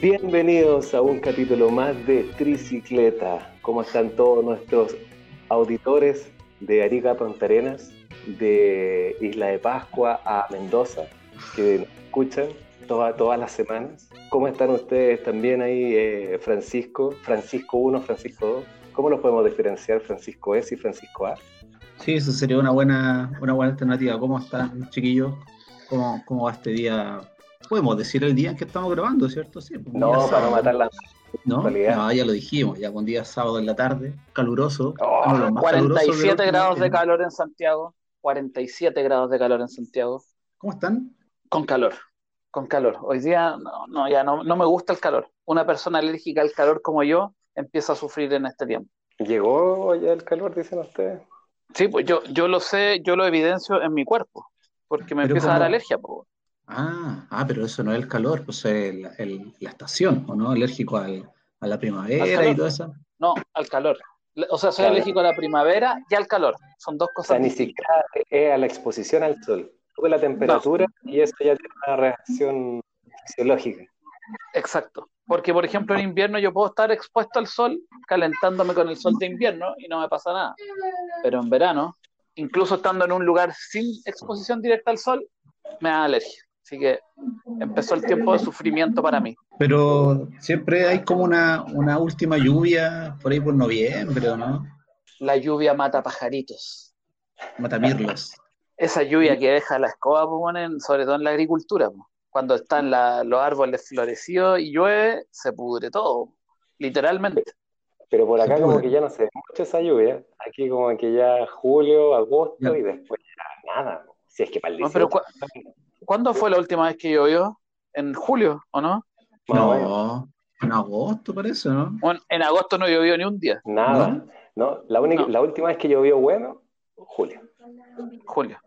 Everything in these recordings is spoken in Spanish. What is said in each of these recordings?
Bienvenidos a un capítulo más de Tricicleta. ¿Cómo están todos nuestros auditores de Arica Punta Arenas, de Isla de Pascua a Mendoza, que escuchan todas las semanas? ¿Cómo están ustedes también ahí, eh, Francisco? Francisco 1, Francisco 2. ¿Cómo los podemos diferenciar Francisco S y Francisco A? Sí, eso sería una buena, una buena alternativa. ¿Cómo están, chiquillos? ¿Cómo, ¿Cómo va este día Podemos decir el día en que estamos grabando, ¿cierto? Sí, pues, no, para no matar la ¿No? ya lo dijimos, ya con día sábado en la tarde, caluroso. 47 grados de calor en Santiago. 47 grados de calor en Santiago. ¿Cómo están? Con calor, con calor. Hoy día no, no ya no, no me gusta el calor. Una persona alérgica al calor como yo empieza a sufrir en este tiempo. ¿Llegó ya el calor, dicen ustedes? Sí, pues yo, yo lo sé, yo lo evidencio en mi cuerpo, porque me empieza a dar alergia. Pues. Ah, ah, pero eso no es el calor, pues es la estación, ¿o no? Alérgico al, a la primavera y todo eso. No, al calor. O sea, soy alérgico a la primavera y al calor. Son dos cosas. O sea, ni siquiera es a la exposición al sol. Sube la temperatura y eso ya tiene una reacción fisiológica. Exacto. Porque, por ejemplo, en invierno yo puedo estar expuesto al sol, calentándome con el sol de invierno y no me pasa nada. Pero en verano, incluso estando en un lugar sin exposición directa al sol, me da alergia. Así que empezó el tiempo de sufrimiento para mí. Pero siempre hay como una, una última lluvia por ahí por noviembre, ¿no? La lluvia mata pajaritos. Mata mirlos. Esa lluvia que deja la escoba, pues, sobre todo en la agricultura. Pues. Cuando están los árboles florecidos y llueve, se pudre todo, literalmente. Pero por acá como que ya no se ve mucho esa lluvia. Aquí como que ya julio, agosto y después ya nada. Si es que para el no, pero ¿Cuándo fue la última vez que llovió? ¿En julio o no? No, en agosto parece, ¿no? Bueno, en agosto no llovió ni un día. Nada. No, la, única, la última vez que llovió bueno, julio. Julio.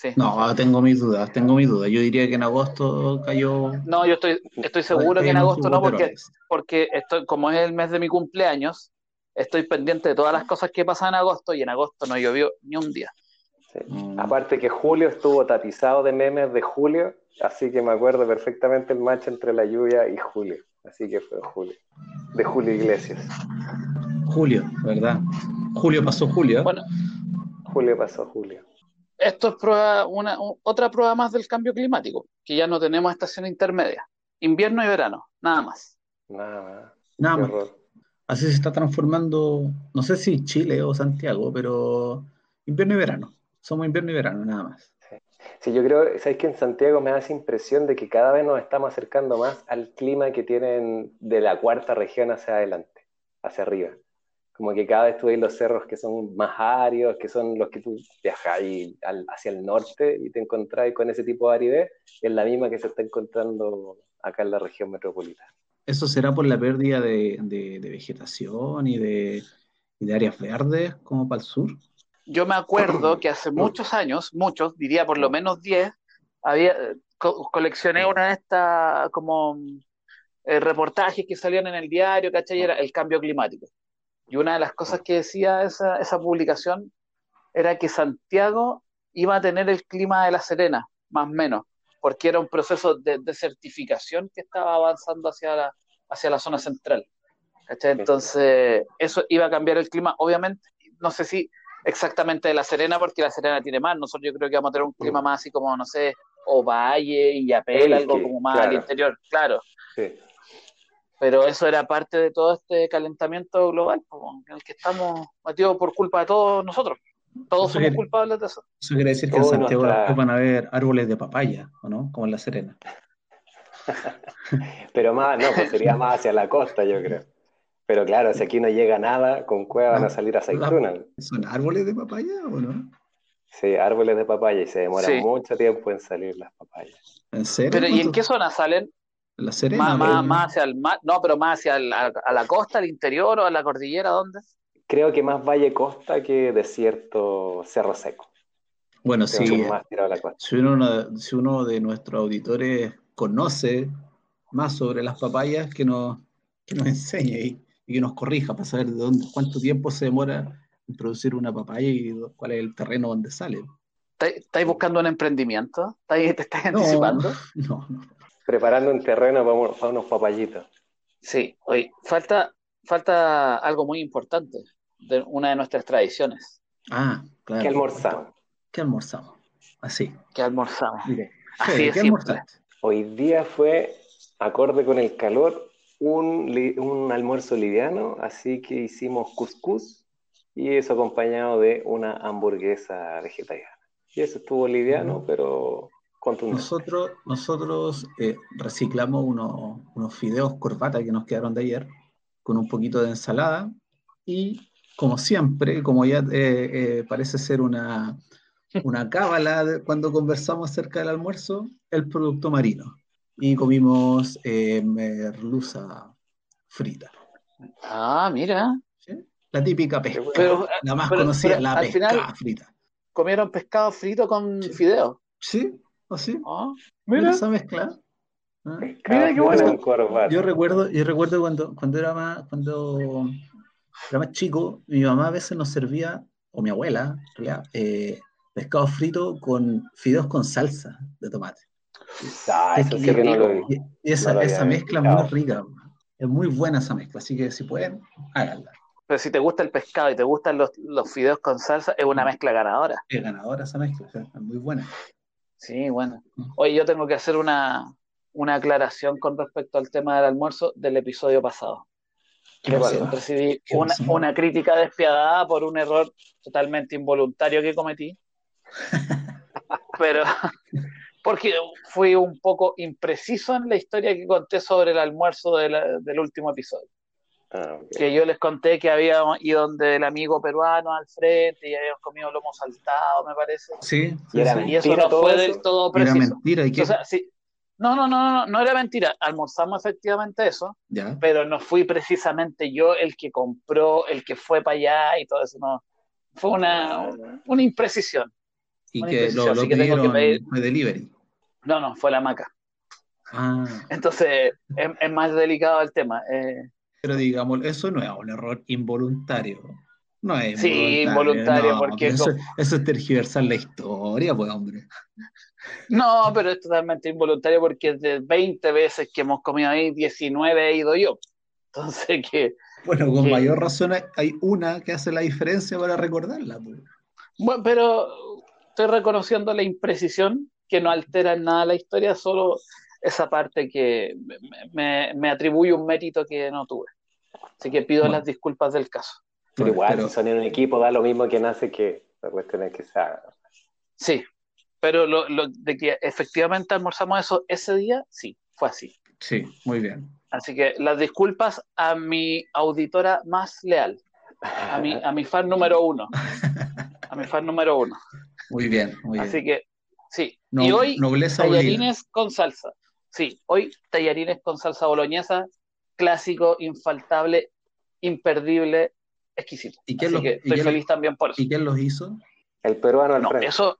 Sí. No, tengo mis dudas, tengo mis dudas. Yo diría que en agosto cayó. No, yo estoy, estoy seguro que en agosto no, porque, porque estoy, como es el mes de mi cumpleaños, estoy pendiente de todas las cosas que pasan en agosto y en agosto no llovió ni un día. Mm. Aparte que julio estuvo tapizado de memes de julio, así que me acuerdo perfectamente el match entre la lluvia y julio. Así que fue julio. De Julio Iglesias. Julio, ¿verdad? Julio pasó julio. Bueno. Julio pasó julio. Esto es prueba, una, otra prueba más del cambio climático, que ya no tenemos estación intermedia. Invierno y verano, nada más. Nada más. Nada más. Así se está transformando, no sé si Chile o Santiago, pero invierno y verano somos invierno y verano, nada más. Sí. yo creo, ¿sabes que en Santiago me da esa impresión de que cada vez nos estamos acercando más al clima que tienen de la cuarta región hacia adelante, hacia arriba? Como que cada vez tú ves los cerros que son más áridos, que son los que tú viajas hacia el norte y te encontrás con ese tipo de aridez, es la misma que se está encontrando acá en la región metropolitana. ¿Eso será por la pérdida de, vegetación y de, y de áreas verdes como para el sur? yo me acuerdo que hace muchos años, muchos, diría por lo menos 10, había, coleccioné una de estas como eh, reportajes que salían en el diario, ¿cachai? Era el cambio climático. Y una de las cosas que decía esa, esa publicación era que Santiago iba a tener el clima de La Serena, más o menos, porque era un proceso de desertificación que estaba avanzando hacia la, hacia la zona central. ¿cachai? Entonces, eso iba a cambiar el clima, obviamente, no sé si exactamente de La Serena, porque La Serena tiene más. Nosotros yo creo que vamos a tener un clima más así como, no sé, o Valle y Apel, algo como más al interior, claro. Pero eso era parte de todo este calentamiento global en el que estamos metidos por culpa de todos nosotros. Todos somos culpables de eso. Eso quiere decir que en Santiago van a haber árboles de papaya, ¿o no? Como en La Serena. Pero más, no, pues sería más hacia la costa, yo creo. Pero claro, si aquí no llega nada, con cueva van a salir aceitunas. ¿Son árboles de papaya o no? Sí, árboles de papaya y se demora mucho tiempo en salir las papayas. ¿En serio? Pero, ¿y en qué zona salen? La Serena. Más, hacia el mar, no, pero más hacia a la costa, al interior o a la cordillera, ¿dónde? Creo que más valle costa que desierto cerro seco. Bueno, sí. Si, si, uno, si uno de nuestros auditores conoce más sobre las papayas, que nos, que nos enseñe y que nos corrija para saber de dónde, cuánto tiempo se demora introducir una papaya y cuál es el terreno donde sale. ¿Estáis buscando un emprendimiento? ¿Te estás anticipando? No, no. Preparando un terreno para, para unos papayitos. Sí, hoy falta, falta algo muy importante de una de nuestras tradiciones. Ah, claro. ¿Qué almorzamos? ¿Qué almorzamos? Así. ¿Qué almorzamos? Mire, Así de ¿qué simple. Hoy día fue, acorde con el calor, un, un almuerzo liviano, así que hicimos cuscús y eso acompañado de una hamburguesa vegetariana. Y eso estuvo liviano, pero contundente. Nosotros, nosotros eh, reciclamos unos, unos fideos corbata que nos quedaron de ayer con un poquito de ensalada y como siempre, como ya eh, eh, parece ser una, una cábala de- cuando conversamos acerca del almuerzo, el producto marino. Y comimos eh, merluza frita. Ah, mira. ¿sí? La típica pesca, Pero, la más pero- conocida, pero la pesca final- frita. comieron pescado frito con Sí. fideo. ¿Sí? ¿Así? Ah, Mira mira. esa mezcla. ¿Ah? Pescado Mira qué bueno. Yo recuerdo, yo recuerdo cuando, cuando era más, cuando era más chico, mi mamá a veces nos servía, o mi abuela, en realidad, eh, pescado frito con fideos con salsa de tomate. Ah, eso sí que no lo vi. Y y esa, No lo había esa mezcla es muy rica, es muy buena esa mezcla, así que si pueden, háganla. Pero si te gusta el pescado y te gustan los, los fideos con salsa, es una mezcla ganadora. Es ganadora esa mezcla, es muy buena. Sí, bueno. Oye, yo tengo que hacer una, una aclaración con respecto al tema del almuerzo del episodio pasado. Recibí ¿Qué una, una crítica despiadada por un error totalmente involuntario que cometí. Pero porque fui un poco impreciso en la historia que conté sobre el almuerzo de la- del último episodio. Ah. Que yo les conté que habíamos ido donde el amigo peruano al frente y habíamos comido lomo saltado, me parece. Sí, sí, Y era sí. Y eso ¿Mentira no fue eso? del todo Era preciso. mentira, ¿y qué? O sea, sí. No, no, no, no, no era mentira. Almorzamos efectivamente eso, ya. pero no fui precisamente yo el que compró, el que fue para allá y todo eso. No. Fue una, una imprecisión. Y una que lo, imprecisión, lo así que tengo que pedir- de delivery. No, no, fue la maca. Ah, Entonces, es, es más delicado el tema. Eh, pero digamos, eso no es un error involuntario. No es Sí, involuntario, no, porque eso, es tergiversar la historia, pues, hombre. no, pero es totalmente involuntario porque de 20 veces que hemos comido ahí, 19 he ido yo. Entonces, que, Bueno, con mayor razón hay- hay una que hace la diferencia para recordarla, pues. bueno, pero estoy reconociendo la imprecisión que no altera en nada la historia, solo esa parte que me, me- me atribuye un mérito que no tuve. Así que pido Bueno. las disculpas del caso. Pero Bueno, igual, pero- si son en un equipo, da lo mismo que nace que la cuestión es que se haga. Sí, pero lo, lo de que efectivamente almorzamos eso ese día, sí, fue así. Sí, muy bien. Así que las disculpas a mi auditora más leal, a mi, a mi fan número uno, a mi fan número uno. Muy bien, muy bien. Así que, sí. No- y hoy, tallarines con salsa. Sí, hoy tallarines con salsa boloñesa, clásico, infaltable, imperdible, exquisito. ¿Y quién Así que y estoy quién- feliz también por eso. ¿Y quién los hizo? El peruano al No, frente. eso,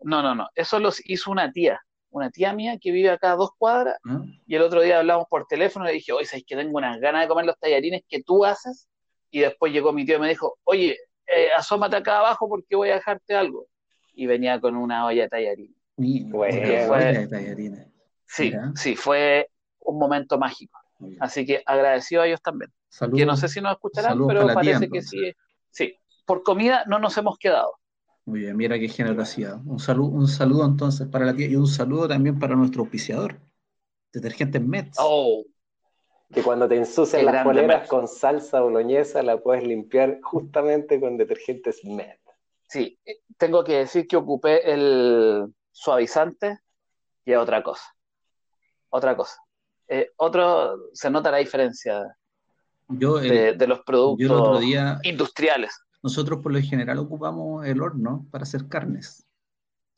no, no, no, eso los hizo una tía, una tía mía que vive acá a dos cuadras, ¿Ah? y el otro día hablamos por teléfono y le dije, oye, ¿sabes que tengo unas ganas de comer los tallarines que tú haces? Y después llegó mi tío y me dijo, oye, eh, asómate acá abajo porque voy a dejarte algo. Y venía con una olla de tallarines. Mira, Bueno. una Fue- olla de tallarines. Sí, Mira. sí, fue un momento mágico. Así que agradecido a ellos también. Saludos. Que no sé si nos escucharán, saludos pero tía, parece que sí. Sí, por comida no nos hemos quedado. Muy bien, mira qué generosidad. Un saludo, un saludo entonces para la tía y un saludo también para nuestro auspiciador, Detergentes Mets. Oh, Que cuando te ensucian las poleras con salsa boloñesa, la puedes limpiar justamente con detergentes Med. sí, eh, tengo que decir que ocupé el suavizante y es otra cosa. Otra cosa. Eh, otro, se nota la diferencia Yo, el- de, de los yo el otro productos día, industriales. nosotros por lo general ocupamos el horno para hacer carnes.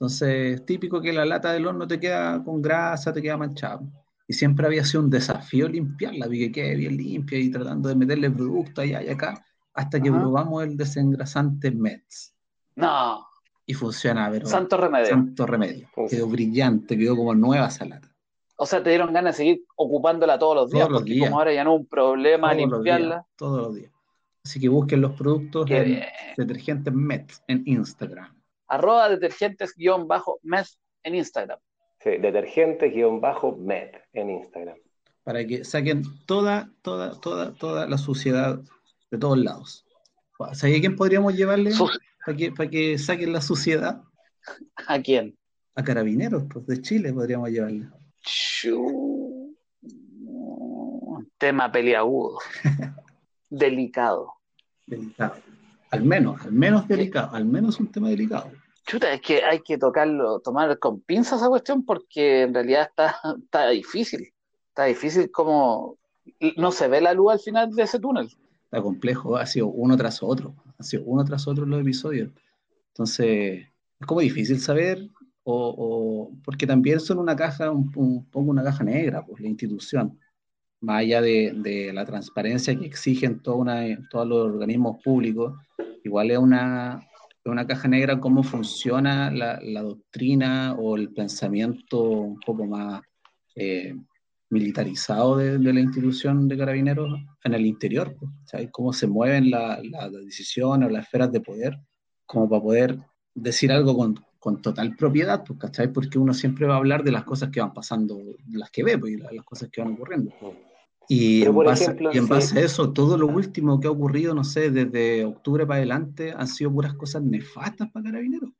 Entonces, típico que la lata del horno te queda con grasa, te queda manchada. Y siempre había sido un desafío limpiarla, vi que quede bien limpia y tratando de meterle producto allá y acá, hasta que Ajá. probamos el desengrasante Mets. No, Y funciona, pero santo remedio. santo remedio. Quedó brillante, quedó como nueva esa lata. O sea, te dieron ganas de seguir ocupándola todos los días, Todos los porque días. como ahora ya no es un problema Todos los días, limpiarla. todos los días. Así que busquen los productos en detergentes Met en Instagram. Arroba detergentes-met en Instagram. Sí, detergentes-med en Instagram. Para que saquen toda, toda, toda, toda la suciedad de todos lados. ¿A quién podríamos llevarle para que, para que saquen la suciedad? ¿A quién? A carabineros, pues de Chile podríamos llevarle. Tema peliagudo. delicado. Delicado. Al menos, al menos delicado, al menos un tema delicado. Chuta, es que hay que tocarlo, tomar con pinzas esa cuestión porque en realidad está, está difícil. Está difícil como no se ve la luz al final de ese túnel. Está complejo, ha sido uno tras otro, ha sido uno tras otro los episodios. Entonces, es como difícil saber, o, porque también son una caja, poco una caja negra, pues la institución más allá de, la transparencia que exigen todos los organismos públicos, igual es una, una caja negra cómo funciona la, doctrina o el pensamiento un poco más eh, militarizado de, la institución de carabineros en el interior, ¿sabes? cómo se mueven las decisiones o las esferas de poder, como para poder decir algo con, con total propiedad, pues, ¿cachai? Porque uno siempre va a hablar de las cosas que van pasando, las que ve, pues, y las cosas que van ocurriendo. Y en, base, y en base, a eso, todo lo último que ha ocurrido, no sé, desde octubre para adelante, han sido puras cosas nefastas para Carabineros.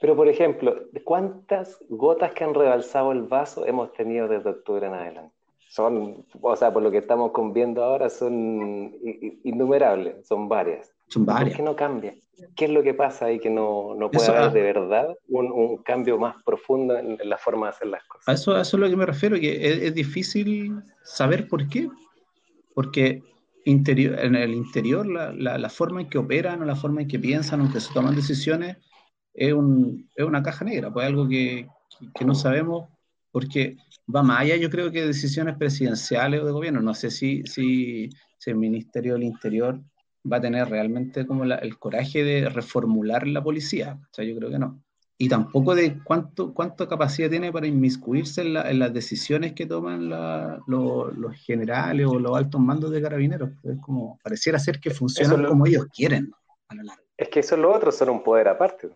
Pero, por ejemplo, ¿cuántas gotas que han rebalsado el vaso hemos tenido desde octubre en adelante? Son, o sea, por lo que estamos viendo ahora, son innumerables, son varias. Son varias. ¿Por qué no cambia? ¿Qué es lo que pasa ahí que no, no puede haber de verdad un, cambio más profundo en, la forma de hacer las cosas? A eso, eso es lo que me refiero, que es, difícil saber por qué. Porque interior, en el interior la, la, forma en que operan o la forma en que piensan o que se toman decisiones es, un, es una caja negra, pues algo que, que, no sabemos porque va más allá, yo creo que decisiones presidenciales o de gobierno. No sé si, si, si el Ministerio del Interior va a tener realmente como el coraje de reformular la policía. O sea, yo creo que no. Y tampoco de cuánto, cuánta capacidad tiene para inmiscuirse en, las decisiones que toman los generales o los altos mandos de carabineros. Es como, pareciera ser que funcionan como ellos quieren a la larga. Es que eso los otros son un poder aparte.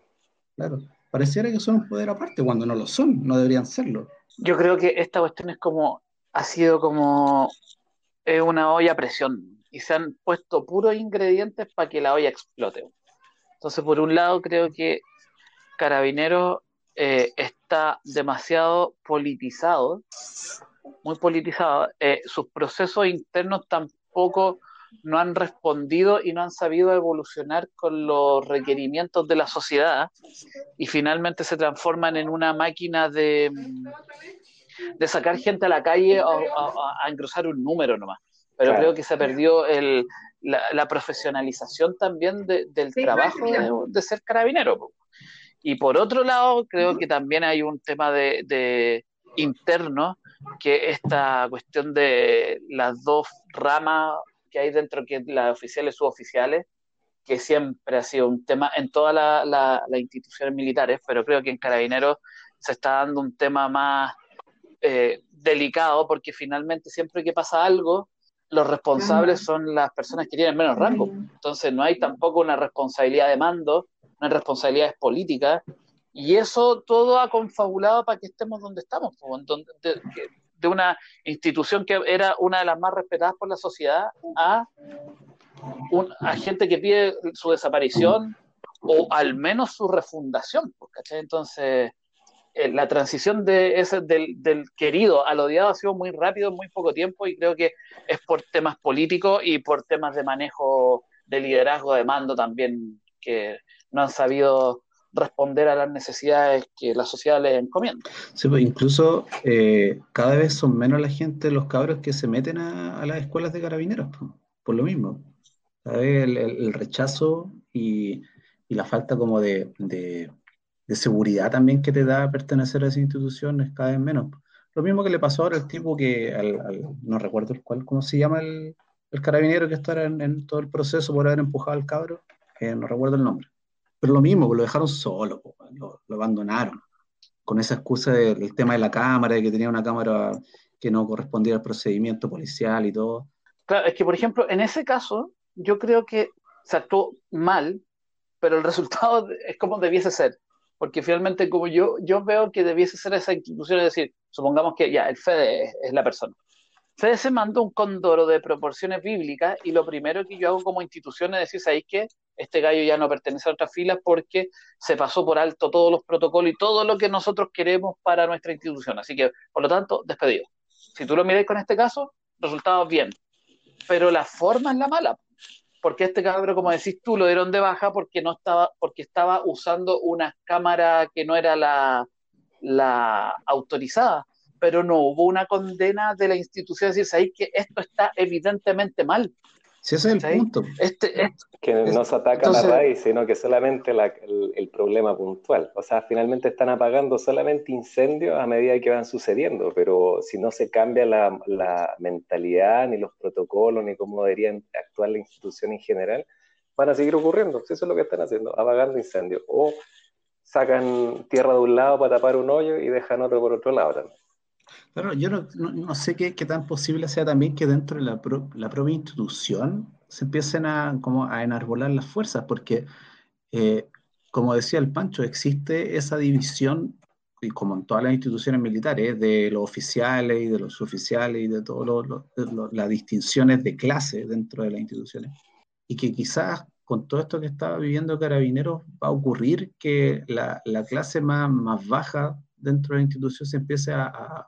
Claro, pareciera que son un poder aparte cuando no lo son, no deberían serlo. Yo creo que esta cuestión es como, ha sido como es una olla a presión y se han puesto puros ingredientes para que la olla explote. Entonces, por un lado, creo que Carabineros eh, está demasiado politizado, muy politizado. Eh, sus procesos internos tampoco no han respondido y no han sabido evolucionar con los requerimientos de la sociedad y finalmente se transforman en una máquina de, de sacar gente a la calle o a, a engrosar un número nomás pero creo que se perdió el, la, profesionalización también del trabajo de, ser carabinero. Y por otro lado, creo que también hay un tema de, interno, que esta cuestión de las dos ramas que hay dentro, que las oficiales y suboficiales, que siempre ha sido un tema en todas las instituciones militares, pero creo que en Carabineros se está dando un tema más eh, delicado, porque finalmente siempre que pasa algo, los responsables son las personas que tienen menos rango. Entonces no hay tampoco una responsabilidad de mando, no hay responsabilidades políticas, y eso todo ha confabulado para que estemos donde estamos, de, de, una institución que era una de las más respetadas por la sociedad a, un, a gente que pide su desaparición o al menos su refundación. Entonces, eh, la transición de ese, del, del, querido al odiado ha sido muy rápido en muy poco tiempo y creo que es por temas políticos y por temas de manejo de liderazgo de mando también que no han sabido responder a las necesidades que la sociedad les encomienda. Sí, pues incluso eh, cada vez son menos la gente, los cabros que se meten a, las escuelas de carabineros, por, lo mismo. Cada vez el, rechazo y, la falta como de de seguridad también que te da pertenecer a esa institución es cada vez menos. Lo mismo que le pasó ahora al tipo que, no recuerdo el cual, ¿cómo se llama el, carabinero que está en, todo el proceso por haber empujado al cabro? no recuerdo el nombre. Pero lo mismo, lo dejaron solo, lo, abandonaron, con esa excusa del tema de la cámara, de que tenía una cámara que no correspondía al procedimiento policial y todo. Claro, es que por ejemplo, en ese caso, yo creo que se actuó mal, pero el resultado es como debiese ser. Porque finalmente, como yo, yo veo que debiese ser esa institución, es decir, supongamos que ya el FEDE es, la persona. FEDE se mandó un condoro de proporciones bíblicas y lo primero que yo hago como institución es decir, ¿sabéis qué? Este gallo ya no pertenece a otras filas porque se pasó por alto todos los protocolos y todo lo que nosotros queremos para nuestra institución. Así que, por lo tanto, despedido. Si tú lo miráis con este caso, resultados bien. Pero la forma es la mala porque este cabrón, como decís tú, lo dieron de baja porque no estaba, porque estaba usando una cámara que no era la, la autorizada, pero no hubo una condena de la institución, decir, ahí que esto está evidentemente mal. Sí, ese es el punto. Este, que no se ataca la raíz, sino que solamente el, problema puntual. O sea, finalmente están apagando solamente incendios a medida que van sucediendo, pero si no se cambia la, la mentalidad, ni los protocolos, ni cómo deberían actuar la institución en general, van a seguir ocurriendo. Eso es lo que están haciendo, apagando incendios. O sacan tierra de un lado para tapar un hoyo y dejan otro por otro lado también. Pero yo no, sé qué, tan posible sea también que dentro de la, la propia institución se empiecen a, como a enarbolar las fuerzas, porque, eh, como decía el Pancho, existe esa división, y como en todas las instituciones militares, de los oficiales y de los oficiales y de todas las distinciones de clase dentro de las instituciones. Y que quizás con todo esto que estaba viviendo Carabineros va a ocurrir que la, la clase más, más baja dentro de la institución se empiece a,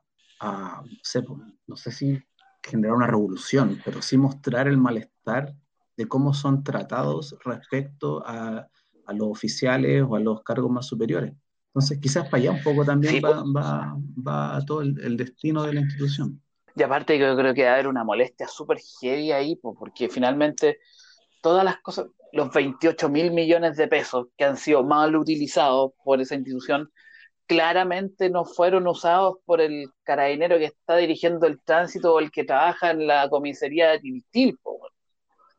no sé, si generar una revolución, pero sí mostrar el malestar de cómo son tratados respecto a, los oficiales o a los cargos más superiores. Entonces, quizás para allá un poco también va, va, todo el, destino de la institución. Y aparte, yo creo que va a haber una molestia súper heavy ahí, porque finalmente todas las cosas, los 28 mil millones de pesos que han sido mal utilizados por esa institución, claramente no fueron usados por el carabinero que está dirigiendo el tránsito o el que trabaja en la comisaría de Tiltil,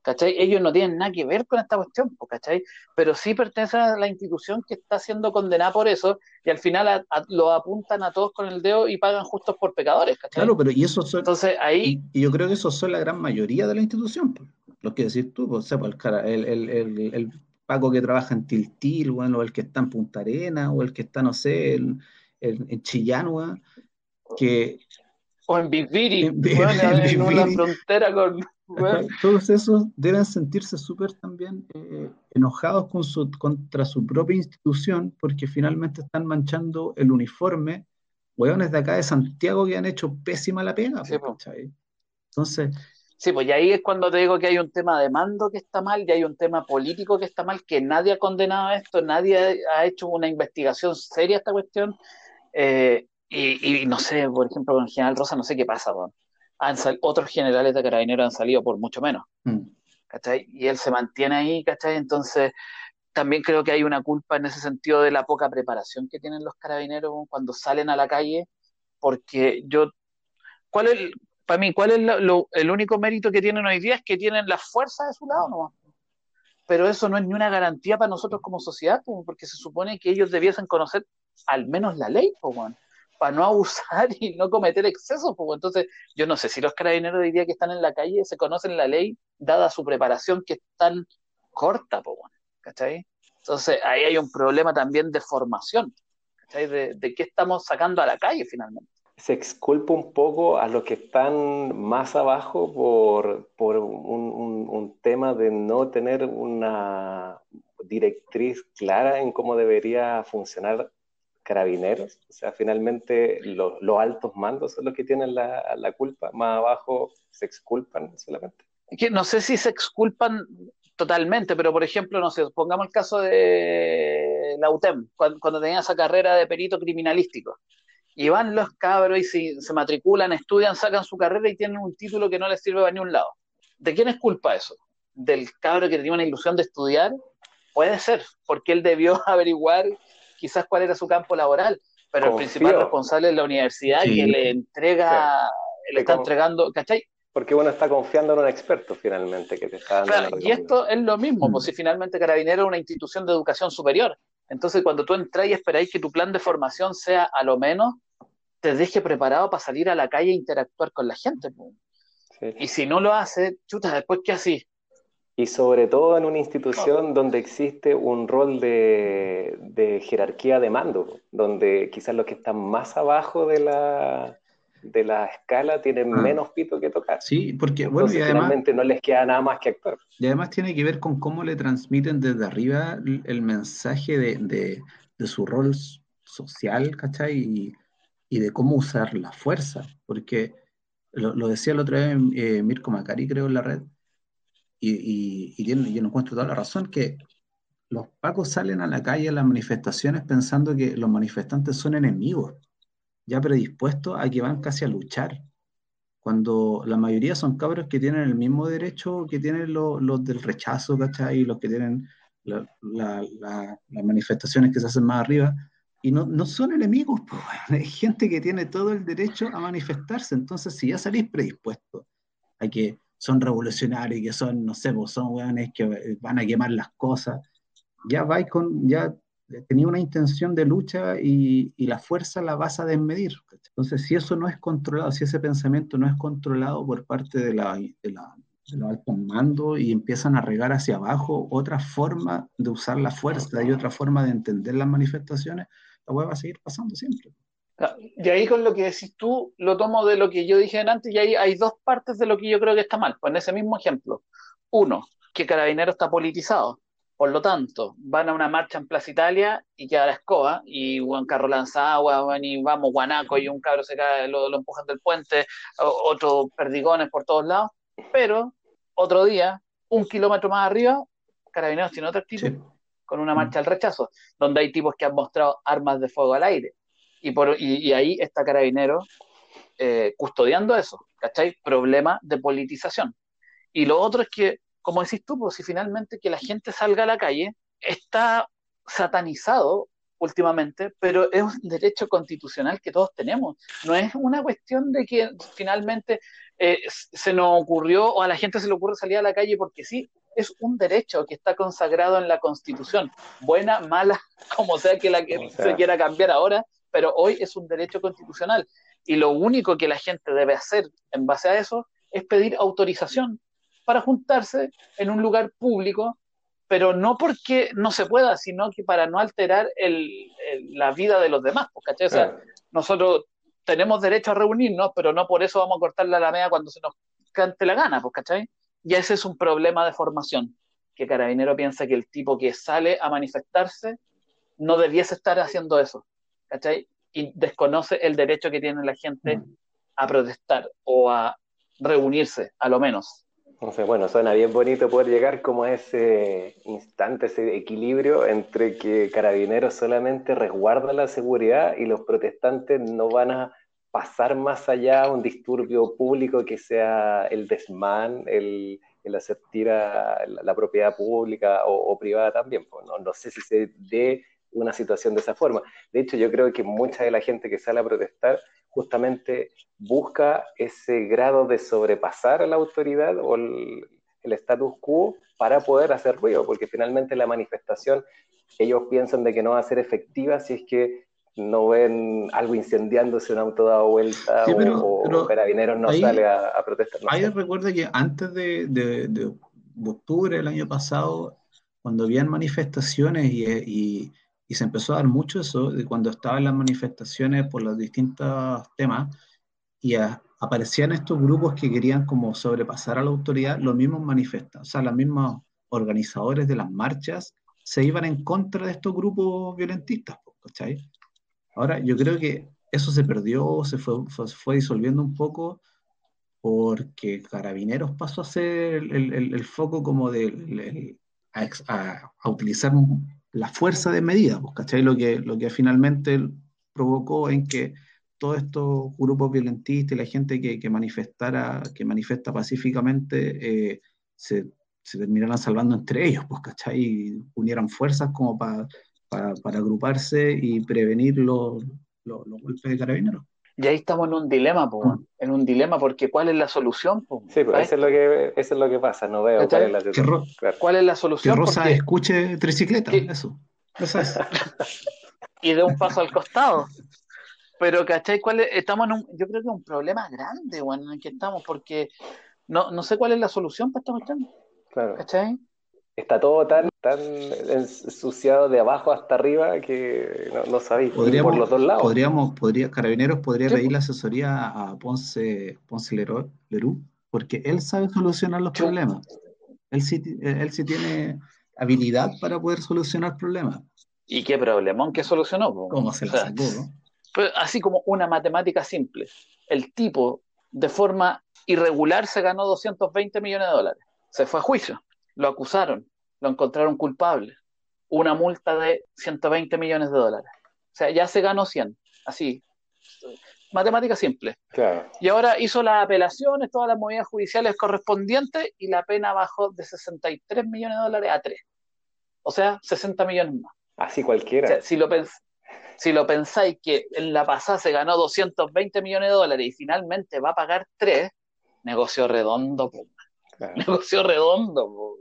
¿cachai? Ellos no tienen nada que ver con esta cuestión, ¿cachai? Pero sí pertenecen a la institución que está siendo condenada por eso y al final lo apuntan a todos con el dedo y pagan justos por pecadores, ¿cachai? Claro, pero y eso son, Entonces ahí... Y, yo creo que eso son la gran mayoría de la institución, lo que decís tú, o sea, el, el, el Paco que trabaja en Tiltil, bueno, o el que está en Punta Arena, o el que está, no sé, en, en, Chillanua, que... O en Biviri, en, una frontera con... Todos esos deben sentirse súper también eh, enojados con su, contra su propia institución porque finalmente están manchando el uniforme, hueones de acá de Santiago que han hecho pésima la pena. Entonces, Sí, pues y ahí es cuando te digo que hay un tema de mando que está mal y hay un tema político que está mal, que nadie ha condenado esto, nadie ha hecho una investigación seria a esta cuestión. Eh, y, no sé, por ejemplo, con el general Rosa, no sé qué pasa, han otros generales de carabineros han salido por mucho menos. Mm. ¿Cachai? Y él se mantiene ahí, ¿cachai? Entonces, también creo que hay una culpa en ese sentido de la poca preparación que tienen los carabineros cuando salen a la calle, porque yo, ¿cuál es, para mí, ¿cuál es el único mérito que tienen hoy día? Es que tienen la fuerza de su lado nomás. Pero eso no es ni una garantía para nosotros como sociedad, porque se supone que ellos debiesen conocer al menos la ley, para no abusar y no cometer excesos. Entonces, yo no sé si los carabineros hoy día que están en la calle se conocen la ley, dada su preparación que es tan corta, ¿cachai? Entonces, ahí hay un problema también de formación, ¿cachai? De qué estamos sacando a la calle finalmente se exculpa un poco a los que están más abajo por, por un, tema de no tener una directriz clara en cómo debería funcionar carabineros. O sea, finalmente los altos mandos son los que tienen la, la, culpa, más abajo se exculpan solamente. No sé si se exculpan totalmente, pero por ejemplo, no sé, pongamos el caso de la UTEM, cuando, cuando tenía esa carrera de perito criminalístico y van los cabros y se, matriculan, estudian, sacan su carrera y tienen un título que no les sirve para ni un lado. ¿De quién es culpa eso? ¿Del cabro que tenía una ilusión de estudiar? Puede ser, porque él debió averiguar quizás cuál era su campo laboral, pero el principal responsable es la universidad que le entrega, le está entregando, ¿cachai? Porque uno está confiando en un experto finalmente que te está dando Y esto es lo mismo, pues si finalmente Carabinero es una institución de educación superior, entonces, cuando tú entras y esperáis que tu plan de formación sea a lo menos, te deje preparado para salir a la calle e interactuar con la gente. Y si no lo hace, chuta, después qué así. Y sobre todo en una institución donde existe un rol de, jerarquía de mando, donde quizás los que están más abajo de la, de la escala tienen ah. menos pito que tocar. Sí, porque bueno, y además, finalmente no les queda nada más que actuar. Y además tiene que ver con cómo le transmiten desde arriba el mensaje de, su rol social, ¿cachai? Y, y, de cómo usar la fuerza, porque lo, decía la otra vez eh, Mirko Macari, creo, en la red, y, y, y, yo no encuentro toda la razón, que los pacos salen a la calle a las manifestaciones pensando que los manifestantes son enemigos, ya predispuestos a que van casi a luchar, cuando la mayoría son cabros que tienen el mismo derecho que tienen los, del rechazo, ¿cachai? Los que tienen las manifestaciones que se hacen más arriba, y no, no son enemigos, pues, hay gente que tiene todo el derecho a manifestarse, entonces si ya salís predispuestos a que son revolucionarios que son, no sé, pues son weones que van a quemar las cosas. Ya vais con, ya tenía una intención de lucha y, la fuerza la vas a desmedir. Entonces, si eso no es controlado, si ese pensamiento no es controlado por parte de, la, de, la, altos mandos y empiezan a regar hacia abajo otra forma de usar la fuerza y otra forma de entender las manifestaciones, la hueá va a seguir pasando siempre. Y ahí con lo que decís tú, lo tomo de lo que yo dije antes, y ahí hay dos partes de lo que yo creo que está mal. Pues en ese mismo ejemplo, uno, que Carabinero está politizado, por lo tanto, van a una marcha en Plaza Italia y queda la escoba, y un carro lanza agua, y vamos guanaco, y un cabro se cae, lo, lo empujan del puente, otros perdigones por todos lados, pero otro día, un kilómetro más arriba, Carabineros tiene otro actitud, con una marcha al rechazo, donde hay tipos que han mostrado armas de fuego al aire y, por, y, ahí está Carabinero eh, custodiando eso, ¿cachai? Problema de politización. Y lo otro es que, como decís tú, pues si finalmente que la gente salga a la calle está satanizado últimamente, pero es un derecho constitucional que todos tenemos. No es una cuestión de que finalmente eh, se nos ocurrió o a la gente se le ocurre salir a la calle porque sí, es un derecho que está consagrado en la Constitución. Buena, mala, como sea que la que se quiera cambiar ahora, pero hoy es un derecho constitucional y lo único que la gente debe hacer en base a eso es pedir autorización para juntarse en un lugar público, pero no porque no se pueda, sino que para no alterar la vida de los demás. Pues, ¿cachai? O sea, nosotros tenemos derecho a reunirnos, pero no por eso vamos a cortar la alameda cuando se nos cante la gana, pues, ¿cachai? Y ese es un problema de formación, que Carabinero piensa que el tipo que sale a manifestarse no debiese estar haciendo eso. ¿cachai? Y desconoce el derecho que tiene la gente mm. a protestar o a reunirse, a lo menos. Entonces, bueno, suena bien bonito poder llegar como a ese instante, ese equilibrio entre que Carabineros solamente resguarda la seguridad y los protestantes no van a pasar más allá un disturbio público que sea el desmán, el, el hacer la, propiedad pública o, privada también. Pues no, no sé si se dé una situación de esa forma. De hecho, yo creo que mucha de la gente que sale a protestar justamente busca ese grado de sobrepasar a la autoridad o el, status quo para poder hacer ruido, porque finalmente la manifestación ellos piensan de que no va a ser efectiva si es que no ven algo incendiándose, un auto dado vuelta o, pero carabineros no sale a, protestar. ahí recuerda que antes de, de, octubre del año pasado, cuando habían manifestaciones y, y se empezó a dar mucho eso de cuando estaban las manifestaciones por los distintos temas y aparecían estos grupos que querían como sobrepasar a la autoridad, los mismos manifestantes, o sea, los mismos organizadores de las marchas se iban en contra de estos grupos violentistas, ¿cachai? Ahora, yo creo que eso se perdió, se fue, fue, disolviendo un poco porque Carabineros pasó a ser el, el, foco como de a, a, a, utilizar la fuerza de medida, pues, ¿cachai? Lo que, lo que finalmente provocó en que todos estos grupos violentistas y la gente que, que manifestara, que manifiesta pacíficamente, eh, se, se, terminaran salvando entre ellos, pues, ¿cachai? Y unieran fuerzas como para agruparse y prevenir los, los, golpes de carabineros. Y ahí estamos en un dilema, po, en un dilema, porque ¿cuál es la solución? Po? Sí, pues eso es, lo que, eso es lo que pasa, no veo cuál es la solución. ¿Cuál es la solución? Que Rosa escuche tricicleta, eso. Eso es. y de un paso al costado. Pero, ¿cachai? ¿Cuál Estamos en un, yo creo que es un problema grande, bueno, en el que estamos, porque no, no sé cuál es la solución para esta cuestión. Claro. ¿Cachai? Está todo tan, tan ensuciado de abajo hasta arriba que no, no sabéis por los dos lados. podríamos, podría, Carabineros podría pedir la asesoría a Ponce, Ponce Leró- Lerú, porque él sabe solucionar los problemas. Él sí, ti- él sí tiene habilidad para poder solucionar problemas. ¿Y qué problemón que solucionó? ¿Cómo se O la sea, sacó, no? Pues, así como una matemática simple. El tipo, de forma irregular, se ganó 220 millones de dólares. Se fue a juicio, lo acusaron, lo encontraron culpable. Una multa de 120 millones de dólares. O sea, ya se ganó 100. Así. Matemática simple. Claro. Y ahora hizo las apelaciones, todas las movidas judiciales correspondientes y la pena bajó de 63 millones de dólares a 3. O sea, 60 millones más. Así O cualquiera. sea, si lo, pens- si lo pensáis que en la pasada se ganó 220 millones de dólares y finalmente va a pagar 3, negocio redondo, po, Claro. negocio redondo. po.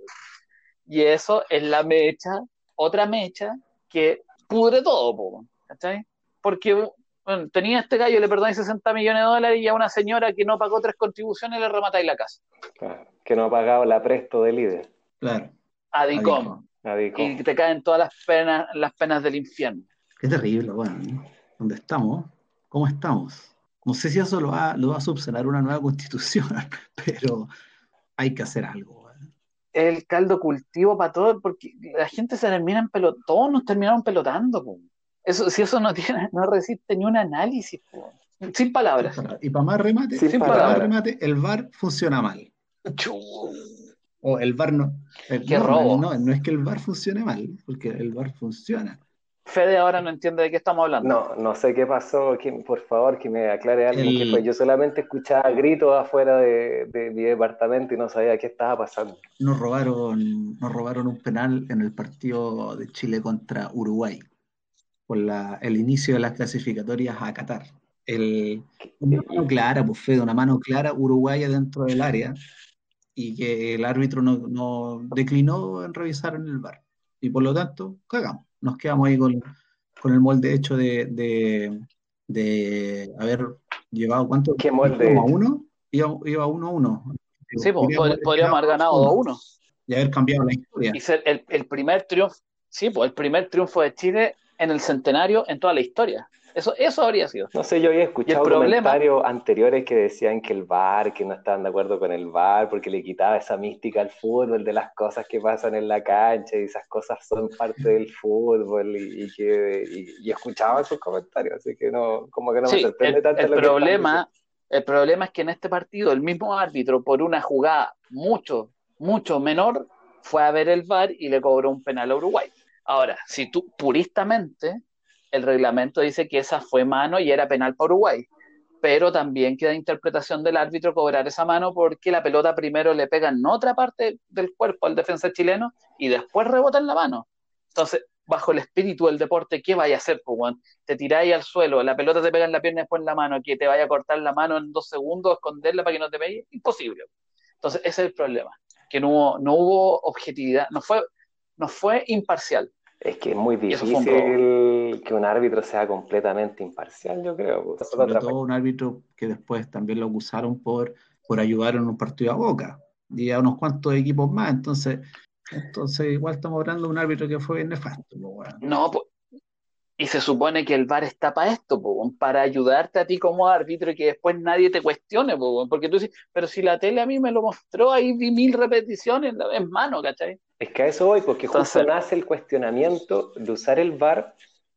Y eso es la mecha, otra mecha que pudre todo, po, ¿cachai? Porque bueno, tenía este gallo, le perdonáis 60 millones de dólares y a una señora que no pagó tres contribuciones le rematáis la casa. Claro. Que no ha pagado la presto del líder. Claro. A DICOM. Adicom. Adico. Y te caen todas las penas, las penas del infierno. Qué terrible, bueno. ¿Dónde estamos? ¿Cómo estamos? No sé si eso lo va, lo va a subsanar una nueva constitución, pero hay que hacer algo. weón. el caldo cultivo para todo, porque la gente se termina en pelotón, todos nos terminaron pelotando, po. Eso, si eso no tiene, no resiste ni un análisis, po. Sin palabras. Y para más remate, Sin para más palabras. remate, el VAR funciona mal. O el VAR no. el- Qué no, robo. No, no es que el VAR funcione mal, porque el VAR funciona. Fede ahora no entiende de qué estamos hablando. No, no sé qué pasó. ¿Quién- por favor, que me aclare El- fue. Yo solamente escuchaba gritos afuera de, de mi departamento y no sabía qué estaba pasando. Nos robaron, nos robaron un penal en el partido de Chile contra Uruguay, por la, el inicio de las clasificatorias a Qatar. El, una mano clara, pues Fede, una mano clara uruguaya dentro del área y que el árbitro no, no declinó en revisar en el VAR. Y por lo tanto, cagamos. Nos quedamos ahí con, con el molde hecho de, de, de haber llevado, ¿cuánto? ¿Qué molde Íbamos a uno, iba, iba uno a uno. Sí, pues, pod- podríamos haber ganado 2-1 y haber cambiado la historia. y ser el, el primer triunfo, sí, pues el primer triunfo de Chile en el centenario en toda la historia. Eso, eso habría sido. No sé, yo había escuchado comentarios anteriores que decían que el VAR, que no estaban de acuerdo con el VAR porque le quitaba esa mística al fútbol de las cosas que pasan en la cancha y esas cosas son parte del fútbol y, y que y, y escuchaba esos comentarios, así que no, como que no me Sí, sorprende el, tanto el lo que problema, el problema es que en este partido el mismo árbitro, por una jugada mucho, mucho menor, fue a ver el VAR y le cobró un penal a Uruguay. Ahora, si tú puristamente, el reglamento dice que esa fue mano y era penal para Uruguay, pero también queda interpretación del árbitro cobrar esa mano porque la pelota primero le pega en otra parte del cuerpo al defensa chileno y después rebota en la mano. Entonces, bajo el espíritu del deporte, ¿qué vaya a hacer, weón? Te tiráis al suelo, la pelota te pega en la pierna y después en la mano, que te vaya a cortar la mano en dos segundos, esconderla para que no te pegue, imposible. Entonces, ese es el problema, que no hubo, no hubo objetividad, no fue, no fue imparcial. Es que es muy difícil que un árbitro sea completamente imparcial, yo creo. pues. Sobre todo un árbitro que después también lo acusaron por, por ayudar en un partido a Boca y a unos cuantos equipos más. Entonces, entonces igual estamos hablando de un árbitro que fue nefasto. pues. No, po- y se supone que el VAR está para esto, weón, para ayudarte a ti como árbitro y que después nadie te cuestione, weón, porque tú dices, pero si la tele a mí me lo mostró, ahí vi mil repeticiones en mano, ¿cachai? Es que a eso voy, porque justo nace el cuestionamiento de usar el VAR,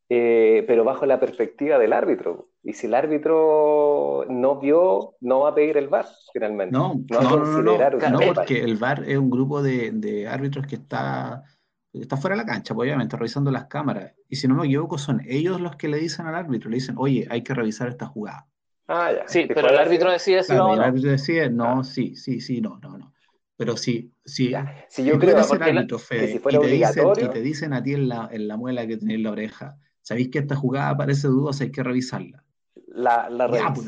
eh, pero bajo la perspectiva del árbitro. Y si el árbitro no vio, no va a pedir el VAR, finalmente. No, va a no, no, no, considerar no, usar no, el VAR. porque el VAR es un grupo de, de árbitros que está, está fuera de la cancha, pues, obviamente, revisando las cámaras. Y si no me equivoco, son ellos los que le dicen al árbitro, le dicen, oye, hay que revisar esta jugada. Ah, ya. Sí, pero el árbitro decide si Claro, no el árbitro decide, no, Ah. sí, sí, sí, no, no, no. Pero si, si, ya. Si si yo creo árbitro, Fede, que si y fuera te dicen, y te dicen a ti en la, en la muela que tenés en la oreja, sabéis que esta jugada parece dudosa, hay que revisarla. la, la Ya, pues,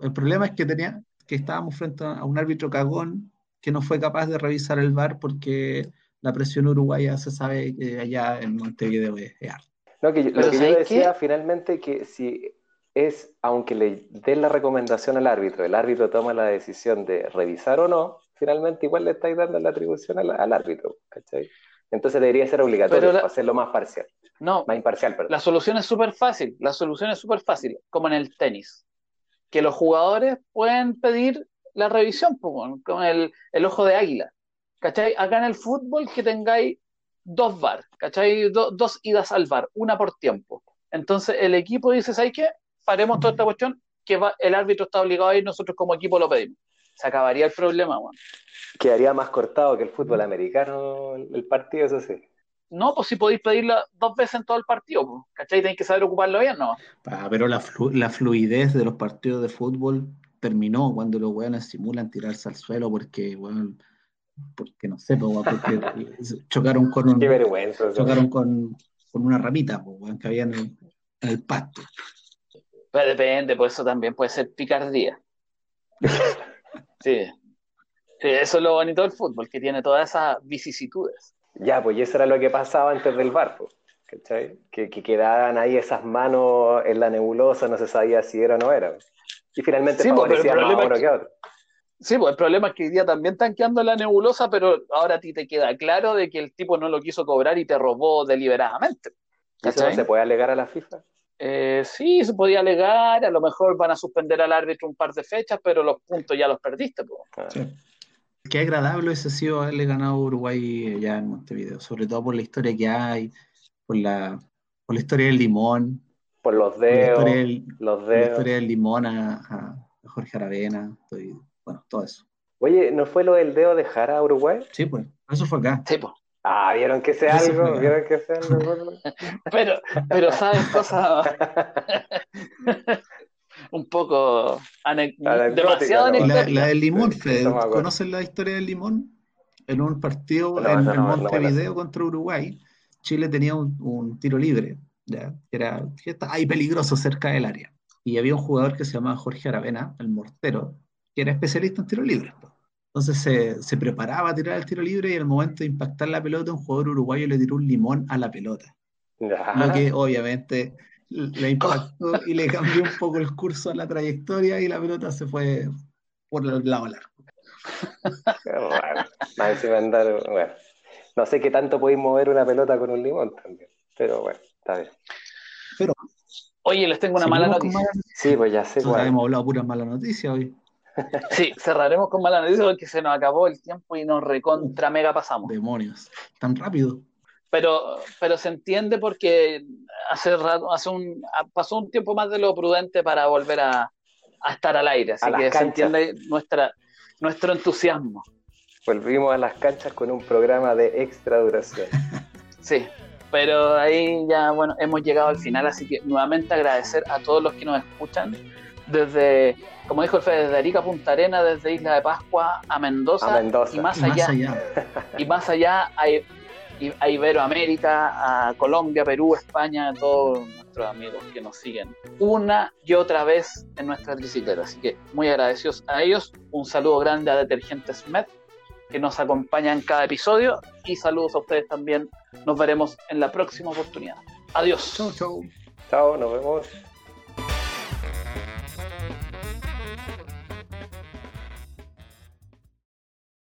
el problema es que tenía, que estábamos frente a un árbitro cagón que no fue capaz de revisar el VAR porque la presión uruguaya se sabe que allá en Montevideo es es alta. No, que yo- Pero lo que yo ¿sabes decía qué? finalmente que si es, aunque le den la recomendación al árbitro, el árbitro toma la decisión de revisar o no, finalmente igual le estáis dando la atribución al, al árbitro, ¿cachai? Entonces debería ser obligatorio la- hacerlo más parcial, No, más imparcial, perdón. la solución es súper fácil. La solución es súper fácil, como en el tenis. Que los jugadores pueden pedir la revisión, con el, el ojo de águila. ¿Cachai? Acá en el fútbol que tengáis dos VAR, ¿cachai? Do- dos idas al VAR, una por tiempo. Entonces el equipo dice, ¿sabes qué? Paremos toda esta cuestión, que va- el árbitro está obligado a ir, nosotros como equipo lo pedimos. Se acabaría el problema, weón. Quedaría más cortado que el fútbol americano el partido, eso sí. No, pues si podéis pedirla dos veces en todo el partido, pues, ¿cachai? Tenéis que saber ocuparlo bien, ¿no? Ah, pero la, flu- la fluidez de los partidos de fútbol terminó cuando los weones simulan tirarse al suelo porque, weón, porque no sé, pues, weón, porque chocaron con un, Qué vergüenza. chocaron con, con una ramita, pues, weón, que había en el, en el pasto. Pero depende, por eso también puede ser picardía. Sí. Sí, eso es lo bonito del fútbol, que tiene todas esas vicisitudes. Ya, pues y eso era lo que pasaba antes del bar, pues, ¿cachai? Que, que quedaban ahí esas manos en la nebulosa, no se sabía si era o no era. Y finalmente Sí, pues, favorecía más uno es que a otro. Sí, pues el problema es que hoy día también están quedando en la nebulosa, pero ahora a ti te queda claro de que el tipo no lo quiso cobrar y te robó deliberadamente. ¿Y eso no se puede alegar a la FIFA? Eh, sí, se podía alegar, a lo mejor van a suspender al árbitro un par de fechas, pero los puntos ya los perdiste. pues. Sí. Qué agradable hubiese sido haberle ganado a Uruguay eh, ya en Montevideo, sobre todo por la historia que hay, por la, por la historia del limón, Por los por la dedos, historia del, los por la dedos. historia del limón a, a- a Jorge Aravena, estoy- bueno, todo eso. Oye, ¿no fue lo del dedo de Jara a Uruguay? Sí, pues, eso fue acá. Sí, pues. Ah, ¿vieron que sea Eso algo? ¿Vieron que sea algo? Pero, pero sabes cosas un poco ane- Anecdótica, demasiado ¿no? La, anecdóticas. la del limón, acuerdo. ¿conocen la historia del limón? En un partido No, en, no, Montevideo contra Uruguay, Chile tenía un, un tiro libre, ¿ya? Que era que ahí peligroso cerca del área. Y había un jugador que se llamaba Jorge Aravena, el mortero, que era especialista en tiro libre. Entonces se, se preparaba a tirar el tiro libre y al momento de impactar la pelota, un jugador uruguayo le tiró un limón a la pelota. Lo que obviamente le impactó y le cambió un poco el curso a la trayectoria y la pelota se fue por el lado largo. Andar, bueno. No sé qué tanto podéis mover una pelota con un limón también. Pero bueno, está bien. Oye, les tengo una mala noticia. Sí, pues ya sé noticias. cuál. Hemos hablado puras malas noticias hoy. Sí, cerraremos con mala noticia porque se nos acabó el tiempo y nos recontra mega pasamos. Demonios. Tan rápido. Pero, pero se entiende porque hace rato, hace un, pasó un tiempo más de lo prudente para volver a, a estar al aire. Así A que se canchas. entiende nuestra, nuestro entusiasmo. Volvimos a las canchas con un programa de extra duración. Sí, pero ahí ya, bueno, hemos llegado al final, así que nuevamente agradecer a todos los que nos escuchan desde, como dijo el Fede, desde Arica a Punta Arena, desde Isla de Pascua a Mendoza, A Mendoza. y más Y más allá, y más allá a Iberoamérica, a Colombia, Perú, España, a todos nuestros amigos que nos siguen una y otra vez en nuestra tricicleta. Así que muy agradecidos a ellos. Un saludo grande a Detergentes Med que nos acompaña en cada episodio y saludos a ustedes también. Nos veremos en la próxima oportunidad. Adiós. Chau, chau. Chao, nos vemos.